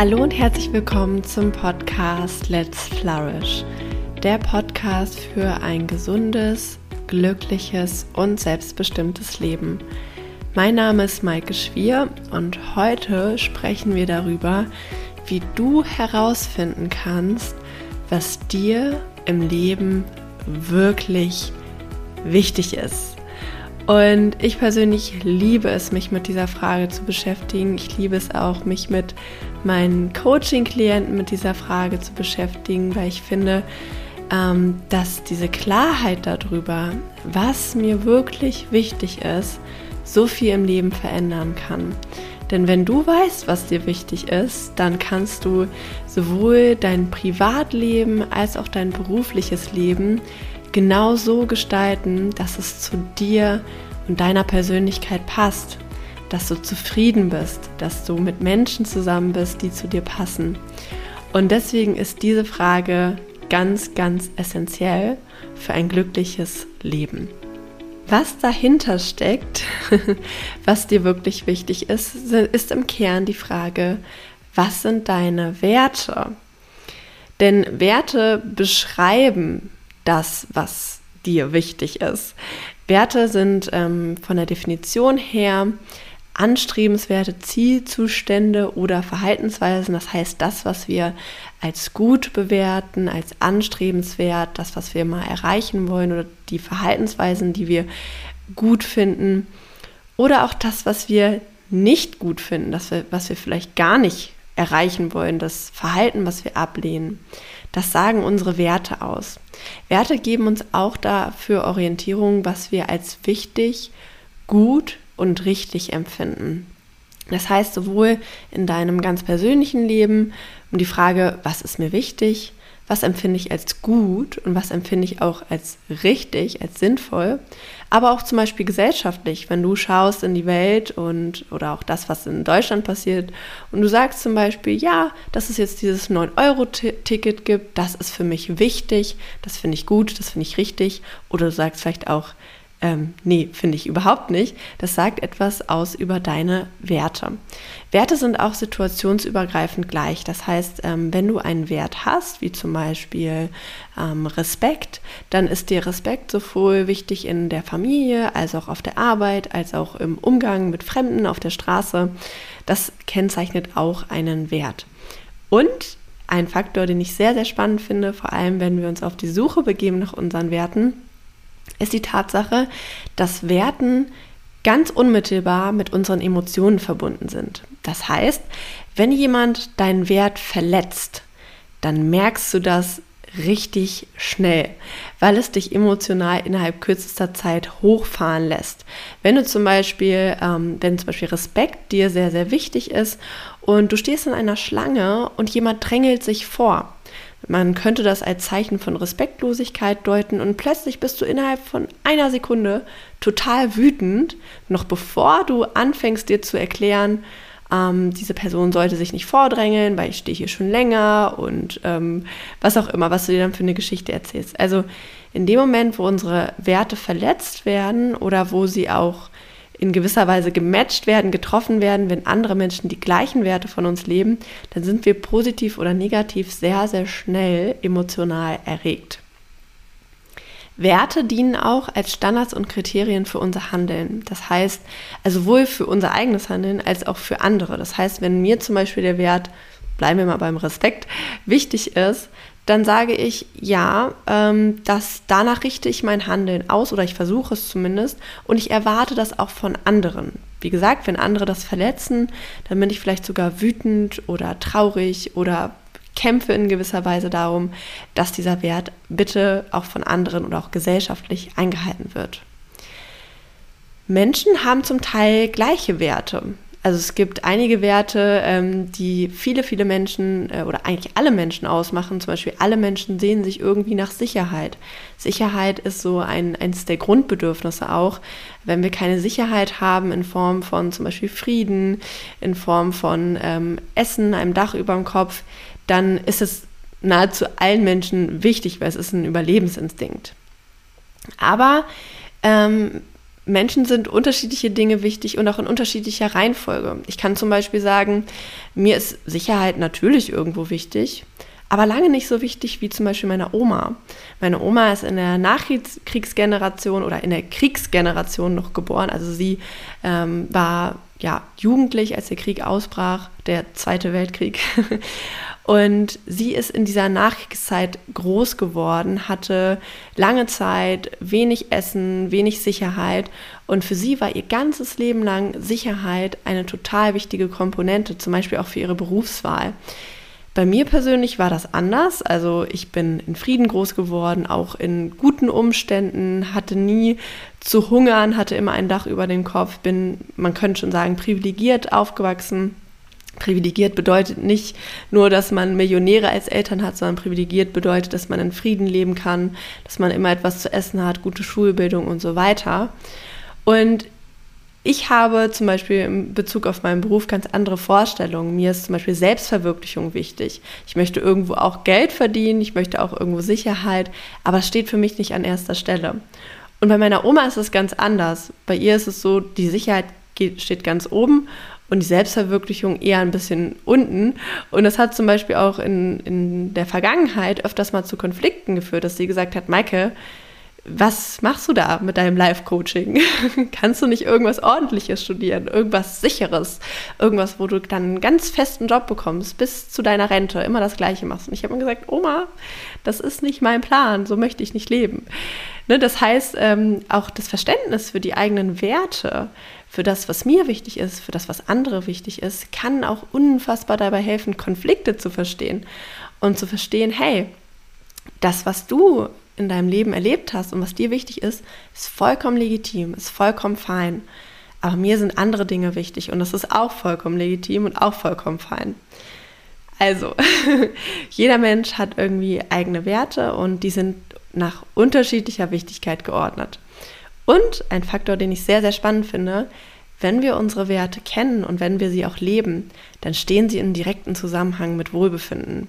Hallo und herzlich willkommen zum Podcast Let's Flourish, der Podcast für ein gesundes, glückliches und selbstbestimmtes Leben. Mein Name ist Maike Schwier und heute sprechen wir darüber, wie du herausfinden kannst, was dir im Leben wirklich wichtig ist. Und ich persönlich liebe es, mich mit dieser Frage zu beschäftigen. Ich liebe es auch, mich mit meinen Coaching-Klienten mit dieser Frage zu beschäftigen, weil ich finde, ähm, dass diese Klarheit darüber, was mir wirklich wichtig ist, so viel im Leben verändern kann. Denn wenn du weißt, was dir wichtig ist, dann kannst du sowohl dein Privatleben als auch dein berufliches Leben genau so gestalten, dass es zu dir und deiner Persönlichkeit passt dass du zufrieden bist, dass du mit Menschen zusammen bist, die zu dir passen. Und deswegen ist diese Frage ganz, ganz essentiell für ein glückliches Leben. Was dahinter steckt, was dir wirklich wichtig ist, ist im Kern die Frage, was sind deine Werte? Denn Werte beschreiben das, was dir wichtig ist. Werte sind ähm, von der Definition her anstrebenswerte Zielzustände oder Verhaltensweisen, das heißt das, was wir als gut bewerten, als anstrebenswert, das, was wir mal erreichen wollen oder die Verhaltensweisen, die wir gut finden oder auch das, was wir nicht gut finden, das was wir vielleicht gar nicht erreichen wollen, das Verhalten, was wir ablehnen. Das sagen unsere Werte aus. Werte geben uns auch dafür Orientierung, was wir als wichtig, gut, und richtig empfinden. Das heißt, sowohl in deinem ganz persönlichen Leben um die Frage, was ist mir wichtig, was empfinde ich als gut und was empfinde ich auch als richtig, als sinnvoll, aber auch zum Beispiel gesellschaftlich, wenn du schaust in die Welt und oder auch das, was in Deutschland passiert und du sagst zum Beispiel, ja, dass es jetzt dieses 9-Euro-Ticket gibt, das ist für mich wichtig, das finde ich gut, das finde ich richtig oder du sagst vielleicht auch, ähm, nee, finde ich überhaupt nicht. Das sagt etwas aus über deine Werte. Werte sind auch situationsübergreifend gleich. Das heißt, ähm, wenn du einen Wert hast, wie zum Beispiel ähm, Respekt, dann ist dir Respekt sowohl wichtig in der Familie, als auch auf der Arbeit, als auch im Umgang mit Fremden auf der Straße. Das kennzeichnet auch einen Wert. Und ein Faktor, den ich sehr, sehr spannend finde, vor allem wenn wir uns auf die Suche begeben nach unseren Werten, ist die Tatsache, dass Werten ganz unmittelbar mit unseren Emotionen verbunden sind. Das heißt, wenn jemand deinen Wert verletzt, dann merkst du das richtig schnell, weil es dich emotional innerhalb kürzester Zeit hochfahren lässt. Wenn du zum Beispiel, ähm, wenn zum Beispiel Respekt dir sehr, sehr wichtig ist und du stehst in einer Schlange und jemand drängelt sich vor, man könnte das als Zeichen von Respektlosigkeit deuten und plötzlich bist du innerhalb von einer Sekunde total wütend, noch bevor du anfängst dir zu erklären, ähm, diese Person sollte sich nicht vordrängeln, weil ich stehe hier schon länger und ähm, was auch immer, was du dir dann für eine Geschichte erzählst. Also in dem Moment, wo unsere Werte verletzt werden oder wo sie auch in gewisser Weise gematcht werden, getroffen werden, wenn andere Menschen die gleichen Werte von uns leben, dann sind wir positiv oder negativ sehr, sehr schnell emotional erregt. Werte dienen auch als Standards und Kriterien für unser Handeln. Das heißt, also sowohl für unser eigenes Handeln als auch für andere. Das heißt, wenn mir zum Beispiel der Wert, bleiben wir mal beim Respekt, wichtig ist, dann sage ich ja, ähm, dass danach richte ich mein Handeln aus oder ich versuche es zumindest und ich erwarte das auch von anderen. Wie gesagt, wenn andere das verletzen, dann bin ich vielleicht sogar wütend oder traurig oder kämpfe in gewisser Weise darum, dass dieser Wert bitte auch von anderen oder auch gesellschaftlich eingehalten wird. Menschen haben zum Teil gleiche Werte. Also es gibt einige Werte, ähm, die viele, viele Menschen äh, oder eigentlich alle Menschen ausmachen. Zum Beispiel alle Menschen sehen sich irgendwie nach Sicherheit. Sicherheit ist so ein, eines der Grundbedürfnisse auch. Wenn wir keine Sicherheit haben in Form von zum Beispiel Frieden, in Form von ähm, Essen, einem Dach über dem Kopf, dann ist es nahezu allen Menschen wichtig, weil es ist ein Überlebensinstinkt. Aber ähm, Menschen sind unterschiedliche Dinge wichtig und auch in unterschiedlicher Reihenfolge. Ich kann zum Beispiel sagen, mir ist Sicherheit natürlich irgendwo wichtig, aber lange nicht so wichtig wie zum Beispiel meine Oma. Meine Oma ist in der Nachkriegsgeneration oder in der Kriegsgeneration noch geboren. Also sie ähm, war ja jugendlich, als der Krieg ausbrach, der Zweite Weltkrieg. Und sie ist in dieser Nachkriegszeit groß geworden, hatte lange Zeit wenig Essen, wenig Sicherheit. Und für sie war ihr ganzes Leben lang Sicherheit eine total wichtige Komponente, zum Beispiel auch für ihre Berufswahl. Bei mir persönlich war das anders. Also ich bin in Frieden groß geworden, auch in guten Umständen, hatte nie zu hungern, hatte immer ein Dach über dem Kopf, bin, man könnte schon sagen, privilegiert aufgewachsen. Privilegiert bedeutet nicht nur, dass man Millionäre als Eltern hat, sondern privilegiert bedeutet, dass man in Frieden leben kann, dass man immer etwas zu essen hat, gute Schulbildung und so weiter. Und ich habe zum Beispiel in Bezug auf meinen Beruf ganz andere Vorstellungen. Mir ist zum Beispiel Selbstverwirklichung wichtig. Ich möchte irgendwo auch Geld verdienen, ich möchte auch irgendwo Sicherheit, aber es steht für mich nicht an erster Stelle. Und bei meiner Oma ist es ganz anders. Bei ihr ist es so, die Sicherheit steht ganz oben und die Selbstverwirklichung eher ein bisschen unten. Und das hat zum Beispiel auch in, in der Vergangenheit öfters mal zu Konflikten geführt, dass sie gesagt hat, Maike, was machst du da mit deinem Live-Coaching? Kannst du nicht irgendwas Ordentliches studieren, irgendwas Sicheres, irgendwas, wo du dann einen ganz festen Job bekommst, bis zu deiner Rente, immer das Gleiche machst? Und ich habe mir gesagt, Oma, das ist nicht mein Plan, so möchte ich nicht leben. Ne, das heißt, ähm, auch das Verständnis für die eigenen Werte, für das, was mir wichtig ist, für das, was andere wichtig ist, kann auch unfassbar dabei helfen, Konflikte zu verstehen und zu verstehen, hey, das, was du in deinem Leben erlebt hast und was dir wichtig ist, ist vollkommen legitim, ist vollkommen fein. Aber mir sind andere Dinge wichtig und das ist auch vollkommen legitim und auch vollkommen fein. Also, jeder Mensch hat irgendwie eigene Werte und die sind nach unterschiedlicher Wichtigkeit geordnet. Und ein Faktor, den ich sehr, sehr spannend finde, wenn wir unsere Werte kennen und wenn wir sie auch leben, dann stehen sie in direkten Zusammenhang mit Wohlbefinden.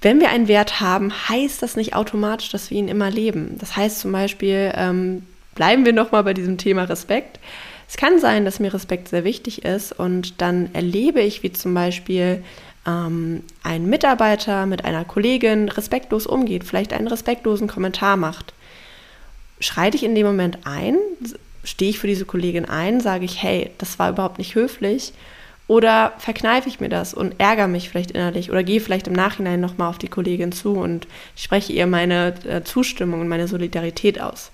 Wenn wir einen Wert haben, heißt das nicht automatisch, dass wir ihn immer leben. Das heißt zum Beispiel, ähm, bleiben wir nochmal bei diesem Thema Respekt. Es kann sein, dass mir Respekt sehr wichtig ist und dann erlebe ich, wie zum Beispiel ähm, ein Mitarbeiter mit einer Kollegin respektlos umgeht, vielleicht einen respektlosen Kommentar macht. Schreite ich in dem Moment ein, stehe ich für diese Kollegin ein, sage ich, hey, das war überhaupt nicht höflich oder verkneife ich mir das und ärgere mich vielleicht innerlich oder gehe vielleicht im Nachhinein nochmal auf die Kollegin zu und spreche ihr meine äh, Zustimmung und meine Solidarität aus.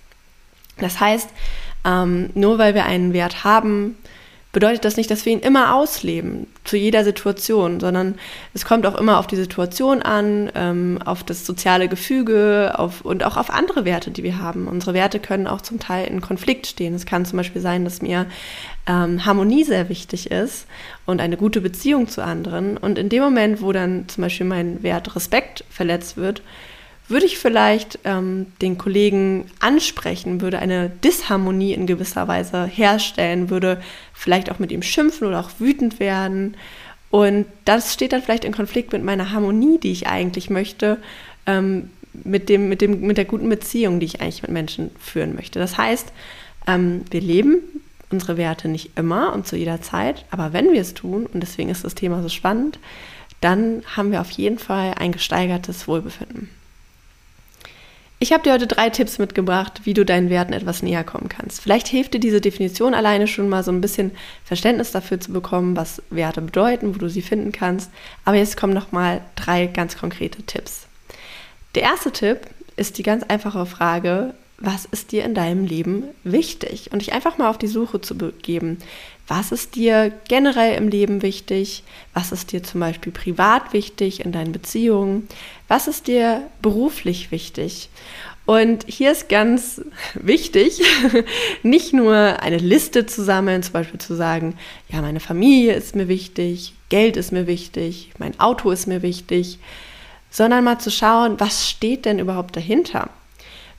Das heißt, ähm, nur weil wir einen Wert haben, bedeutet das nicht, dass wir ihn immer ausleben, zu jeder Situation, sondern es kommt auch immer auf die Situation an, ähm, auf das soziale Gefüge auf, und auch auf andere Werte, die wir haben. Unsere Werte können auch zum Teil in Konflikt stehen. Es kann zum Beispiel sein, dass mir ähm, Harmonie sehr wichtig ist und eine gute Beziehung zu anderen. Und in dem Moment, wo dann zum Beispiel mein Wert Respekt verletzt wird, würde ich vielleicht ähm, den Kollegen ansprechen, würde eine Disharmonie in gewisser Weise herstellen, würde vielleicht auch mit ihm schimpfen oder auch wütend werden. Und das steht dann vielleicht in Konflikt mit meiner Harmonie, die ich eigentlich möchte, ähm, mit, dem, mit, dem, mit der guten Beziehung, die ich eigentlich mit Menschen führen möchte. Das heißt, ähm, wir leben unsere Werte nicht immer und zu jeder Zeit, aber wenn wir es tun, und deswegen ist das Thema so spannend, dann haben wir auf jeden Fall ein gesteigertes Wohlbefinden. Ich habe dir heute drei Tipps mitgebracht, wie du deinen Werten etwas näher kommen kannst. Vielleicht hilft dir diese Definition alleine schon mal so ein bisschen Verständnis dafür zu bekommen, was Werte bedeuten, wo du sie finden kannst. Aber jetzt kommen noch mal drei ganz konkrete Tipps. Der erste Tipp ist die ganz einfache Frage, was ist dir in deinem Leben wichtig? Und dich einfach mal auf die Suche zu begeben. Was ist dir generell im Leben wichtig? Was ist dir zum Beispiel privat wichtig in deinen Beziehungen? Was ist dir beruflich wichtig? Und hier ist ganz wichtig, nicht nur eine Liste zu sammeln, zum Beispiel zu sagen, ja, meine Familie ist mir wichtig, Geld ist mir wichtig, mein Auto ist mir wichtig, sondern mal zu schauen, was steht denn überhaupt dahinter?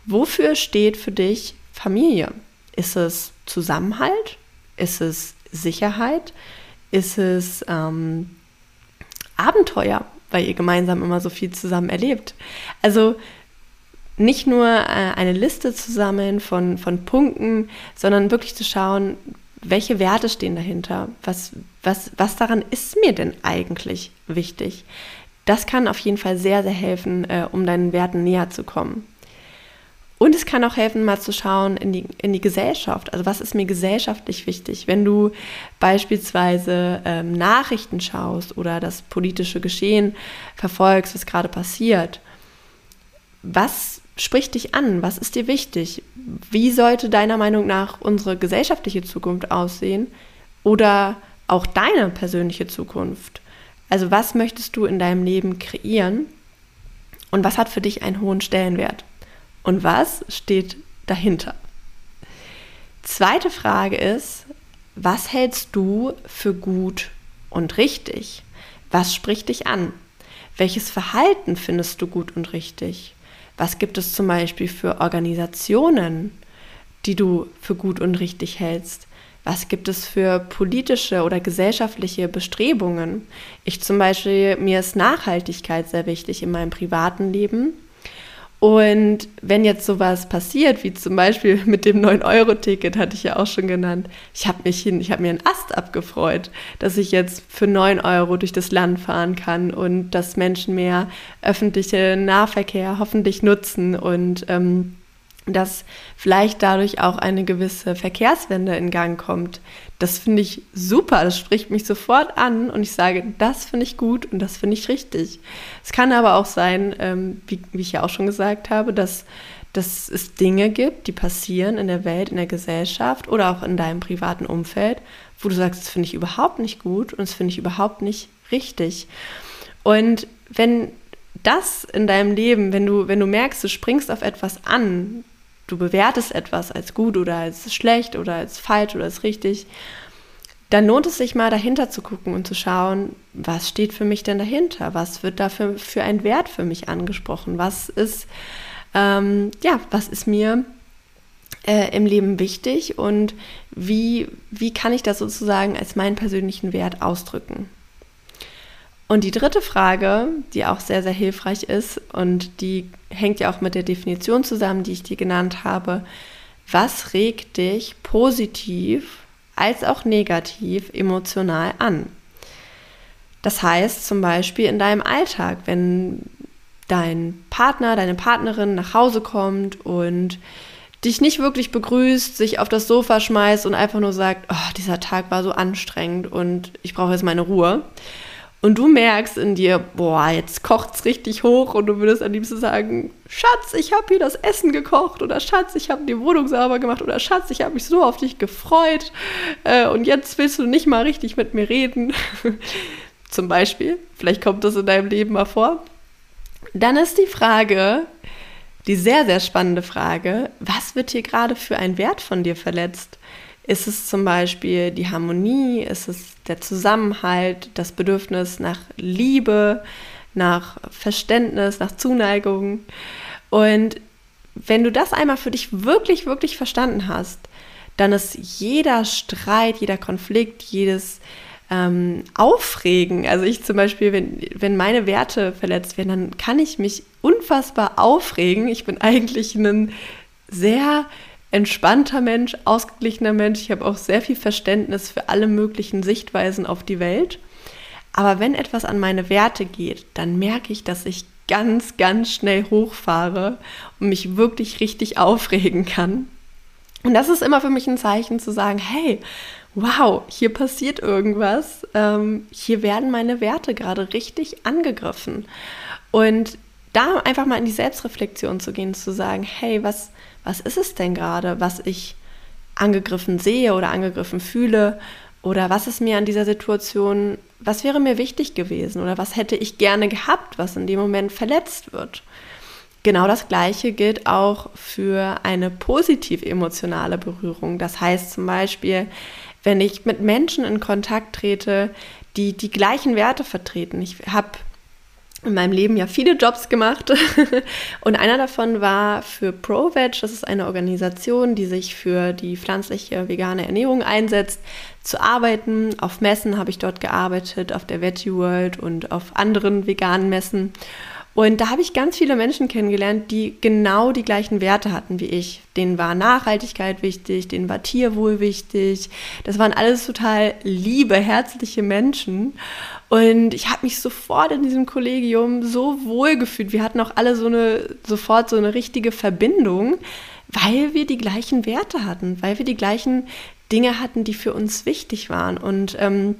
Wofür steht für dich Familie? Ist es Zusammenhalt? Ist es Sicherheit? Ist es ähm, Abenteuer, weil ihr gemeinsam immer so viel zusammen erlebt? Also nicht nur äh, eine Liste zu sammeln von, von Punkten, sondern wirklich zu schauen, welche Werte stehen dahinter? Was, was, was daran ist mir denn eigentlich wichtig? Das kann auf jeden Fall sehr, sehr helfen, äh, um deinen Werten näher zu kommen. Und es kann auch helfen, mal zu schauen in die, in die Gesellschaft. Also was ist mir gesellschaftlich wichtig? Wenn du beispielsweise ähm, Nachrichten schaust oder das politische Geschehen verfolgst, was gerade passiert, was spricht dich an? Was ist dir wichtig? Wie sollte deiner Meinung nach unsere gesellschaftliche Zukunft aussehen? Oder auch deine persönliche Zukunft? Also was möchtest du in deinem Leben kreieren? Und was hat für dich einen hohen Stellenwert? Und was steht dahinter? Zweite Frage ist, was hältst du für gut und richtig? Was spricht dich an? Welches Verhalten findest du gut und richtig? Was gibt es zum Beispiel für Organisationen, die du für gut und richtig hältst? Was gibt es für politische oder gesellschaftliche Bestrebungen? Ich zum Beispiel, mir ist Nachhaltigkeit sehr wichtig in meinem privaten Leben. Und wenn jetzt sowas passiert, wie zum Beispiel mit dem 9-Euro-Ticket, hatte ich ja auch schon genannt, ich habe mich hin, ich habe mir einen Ast abgefreut, dass ich jetzt für 9 Euro durch das Land fahren kann und dass Menschen mehr öffentliche Nahverkehr hoffentlich nutzen und ähm, dass vielleicht dadurch auch eine gewisse Verkehrswende in Gang kommt. Das finde ich super, das spricht mich sofort an und ich sage, das finde ich gut und das finde ich richtig. Es kann aber auch sein, ähm, wie, wie, ich ja auch schon gesagt habe, dass, dass es Dinge gibt, die passieren in der Welt, in der Gesellschaft oder auch in deinem privaten Umfeld, wo du sagst, das finde ich überhaupt nicht gut und das finde ich überhaupt nicht richtig. Und wenn das in deinem Leben, wenn du, wenn du merkst, du springst auf etwas an, du bewertest etwas als gut oder als schlecht oder als falsch oder als richtig, dann lohnt es sich mal dahinter zu gucken und zu schauen, was steht für mich denn dahinter? Was wird dafür für ein Wert für mich angesprochen? Was ist, ähm, ja, was ist mir äh, im Leben wichtig und wie, wie kann ich das sozusagen als meinen persönlichen Wert ausdrücken? Und die dritte Frage, die auch sehr, sehr hilfreich ist und die hängt ja auch mit der Definition zusammen, die ich dir genannt habe. Was regt dich positiv als auch negativ emotional an? Das heißt zum Beispiel in deinem Alltag, wenn dein Partner, deine Partnerin nach Hause kommt und dich nicht wirklich begrüßt, sich auf das Sofa schmeißt und einfach nur sagt, oh, dieser Tag war so anstrengend und ich brauche jetzt meine Ruhe und du merkst in dir, boah, jetzt kocht es richtig hoch und du würdest am liebsten sagen, Schatz, ich habe hier das Essen gekocht oder Schatz, ich habe die Wohnung sauber gemacht oder Schatz, ich habe mich so auf dich gefreut äh, und jetzt willst du nicht mal richtig mit mir reden. Zum Beispiel, vielleicht kommt das in deinem Leben mal vor. Dann ist die Frage, die sehr, sehr spannende Frage, was wird hier gerade für ein Wert von dir verletzt? Ist es zum Beispiel die Harmonie? Ist es der Zusammenhalt, das Bedürfnis nach Liebe, nach Verständnis, nach Zuneigung? Und wenn du das einmal für dich wirklich, wirklich verstanden hast, dann ist jeder Streit, jeder Konflikt, jedes ähm, Aufregen, also ich zum Beispiel, wenn, wenn meine Werte verletzt werden, dann kann ich mich unfassbar aufregen. Ich bin eigentlich ein sehr entspannter Mensch, ausgeglichener Mensch. Ich habe auch sehr viel Verständnis für alle möglichen Sichtweisen auf die Welt. Aber wenn etwas an meine Werte geht, dann merke ich, dass ich ganz, ganz schnell hochfahre und mich wirklich richtig aufregen kann. Und das ist immer für mich ein Zeichen zu sagen, hey, wow, hier passiert irgendwas, ähm, hier werden meine Werte gerade richtig angegriffen. Und da einfach mal in die Selbstreflexion zu gehen, zu sagen, hey, was, was ist es denn gerade, was ich angegriffen sehe oder angegriffen fühle? Oder was ist mir an dieser Situation, was wäre mir wichtig gewesen? Oder was hätte ich gerne gehabt, was in dem Moment verletzt wird? Genau das Gleiche gilt auch für eine positiv emotionale Berührung. Das heißt zum Beispiel, wenn ich mit Menschen in Kontakt trete, die die gleichen Werte vertreten. Ich habe in meinem Leben ja viele Jobs gemacht und einer davon war für ProVeg, das ist eine Organisation, die sich für die pflanzliche vegane Ernährung einsetzt, zu arbeiten. Auf Messen habe ich dort gearbeitet, auf der Veggie World und auf anderen veganen Messen. Und da habe ich ganz viele Menschen kennengelernt, die genau die gleichen Werte hatten wie ich. Denen war Nachhaltigkeit wichtig, denen war Tierwohl wichtig. Das waren alles total liebe, herzliche Menschen. Und ich habe mich sofort in diesem Kollegium so wohl gefühlt. Wir hatten auch alle so eine, sofort so eine richtige Verbindung, weil wir die gleichen Werte hatten, weil wir die gleichen Dinge hatten, die für uns wichtig waren. Und ähm,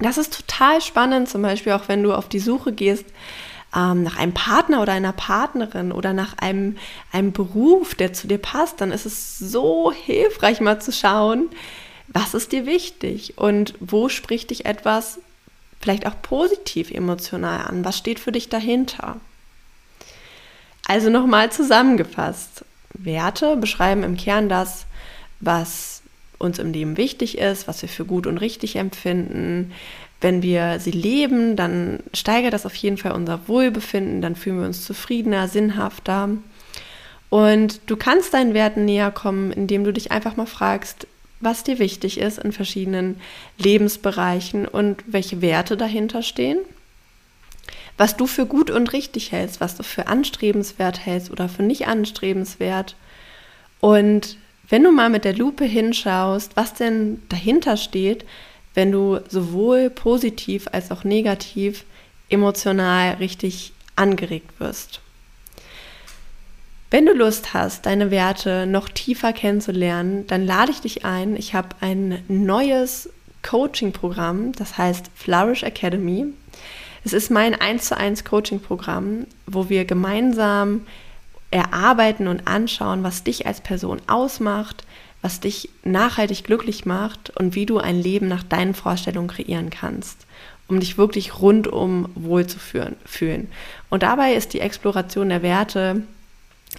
das ist total spannend, zum Beispiel auch wenn du auf die Suche gehst ähm, nach einem Partner oder einer Partnerin oder nach einem, einem Beruf, der zu dir passt, dann ist es so hilfreich mal zu schauen, was ist dir wichtig und wo spricht dich etwas vielleicht auch positiv emotional an? Was steht für dich dahinter? Also nochmal zusammengefasst. Werte beschreiben im Kern das, was uns im Leben wichtig ist, was wir für gut und richtig empfinden. Wenn wir sie leben, dann steigert das auf jeden Fall unser Wohlbefinden, dann fühlen wir uns zufriedener, sinnhafter. Und du kannst deinen Werten näher kommen, indem du dich einfach mal fragst, was dir wichtig ist in verschiedenen Lebensbereichen und welche Werte dahinter stehen. Was du für gut und richtig hältst, was du für anstrebenswert hältst oder für nicht anstrebenswert. Und wenn du mal mit der Lupe hinschaust, was denn dahinter steht, wenn du sowohl positiv als auch negativ emotional richtig angeregt wirst. Wenn du Lust hast, deine Werte noch tiefer kennenzulernen, dann lade ich dich ein. Ich habe ein neues Coaching-Programm, das heißt Flourish Academy. Es ist mein 1 zu 1 Coaching-Programm, wo wir gemeinsam erarbeiten und anschauen, was dich als Person ausmacht, was dich nachhaltig glücklich macht und wie du ein Leben nach deinen Vorstellungen kreieren kannst, um dich wirklich rundum wohl zu fühlen. Und dabei ist die Exploration der Werte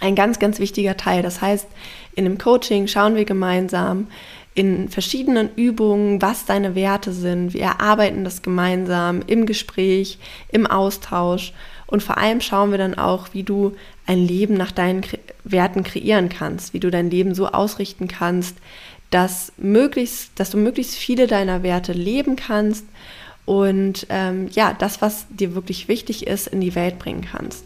ein ganz, ganz wichtiger Teil. Das heißt, in dem Coaching schauen wir gemeinsam in verschiedenen Übungen, was deine Werte sind. Wir erarbeiten das gemeinsam im Gespräch, im Austausch und vor allem schauen wir dann auch, wie du ein Leben nach deinen Werten kreieren kannst, wie du dein Leben so ausrichten kannst, dass, möglichst, dass du möglichst viele deiner Werte leben kannst und ähm, ja, das, was dir wirklich wichtig ist, in die Welt bringen kannst.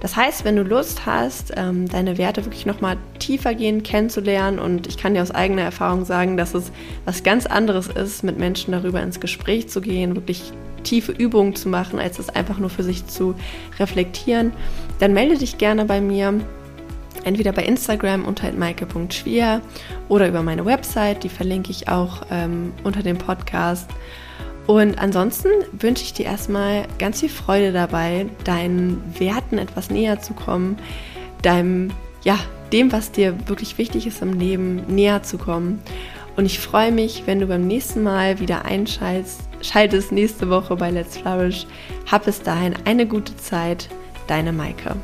Das heißt, wenn du Lust hast, ähm, deine Werte wirklich nochmal tiefergehend kennenzulernen und ich kann dir aus eigener Erfahrung sagen, dass es was ganz anderes ist, mit Menschen darüber ins Gespräch zu gehen, wirklich tiefe Übungen zu machen, als es einfach nur für sich zu reflektieren, dann melde dich gerne bei mir. Entweder bei Instagram unter maike.schwier oder über meine Website, die verlinke ich auch ähm, unter dem Podcast. Und ansonsten wünsche ich dir erstmal ganz viel Freude dabei, deinen Werten etwas näher zu kommen, deinem, ja, dem, was dir wirklich wichtig ist im Leben, näher zu kommen. Und ich freue mich, wenn du beim nächsten Mal wieder einschaltest, schaltest nächste Woche bei Let's Flourish. Hab bis dahin eine gute Zeit, deine Maike.